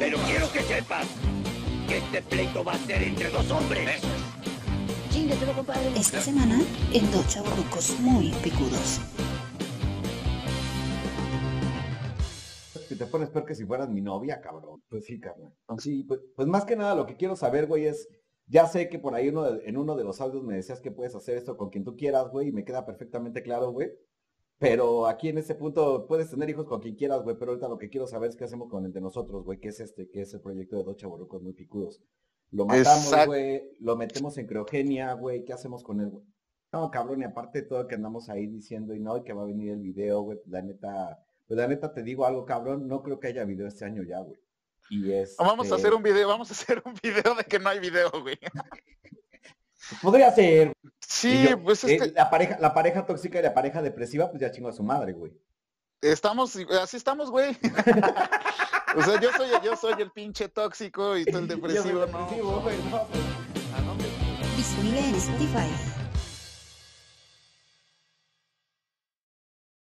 Pero quiero que sepas que este pleito va a ser entre dos hombres. Chingatelo, compadre. Esta semana en dos chavorrucos muy picudos. Que te pones peor que si fueras mi novia, cabrón. Pues sí, carnal. Sí, pues, pues más que nada lo que quiero saber, güey, es... Ya sé que por ahí uno de- en uno de los audios me decías que puedes hacer esto con quien tú quieras, güey, y me queda perfectamente claro, güey. Pero aquí en este punto puedes tener hijos con quien quieras, güey, pero ahorita lo que quiero saber es qué hacemos con el de nosotros, güey, que es este, que es el proyecto de dos chavorrucos muy picudos. Lo matamos, güey, lo metemos en criogenia, güey, ¿qué hacemos con él, güey? No, cabrón, y aparte de todo que andamos ahí diciendo y no, y que va a venir el video, güey, la neta, pues la neta te digo algo, cabrón, no creo que haya video este año ya, güey. Y es. Vamos a hacer un video, vamos a hacer un video de que no hay video, güey. Podría ser. Sí, yo, pues eh, este, la pareja, la pareja tóxica y la pareja depresiva, pues ya chingo a su madre, güey. estamos, así estamos, güey. o sea, yo soy, yo soy el pinche tóxico y tú el Yo soy depresivo, ¿no? depresivo, güey, no, pues, en Spotify.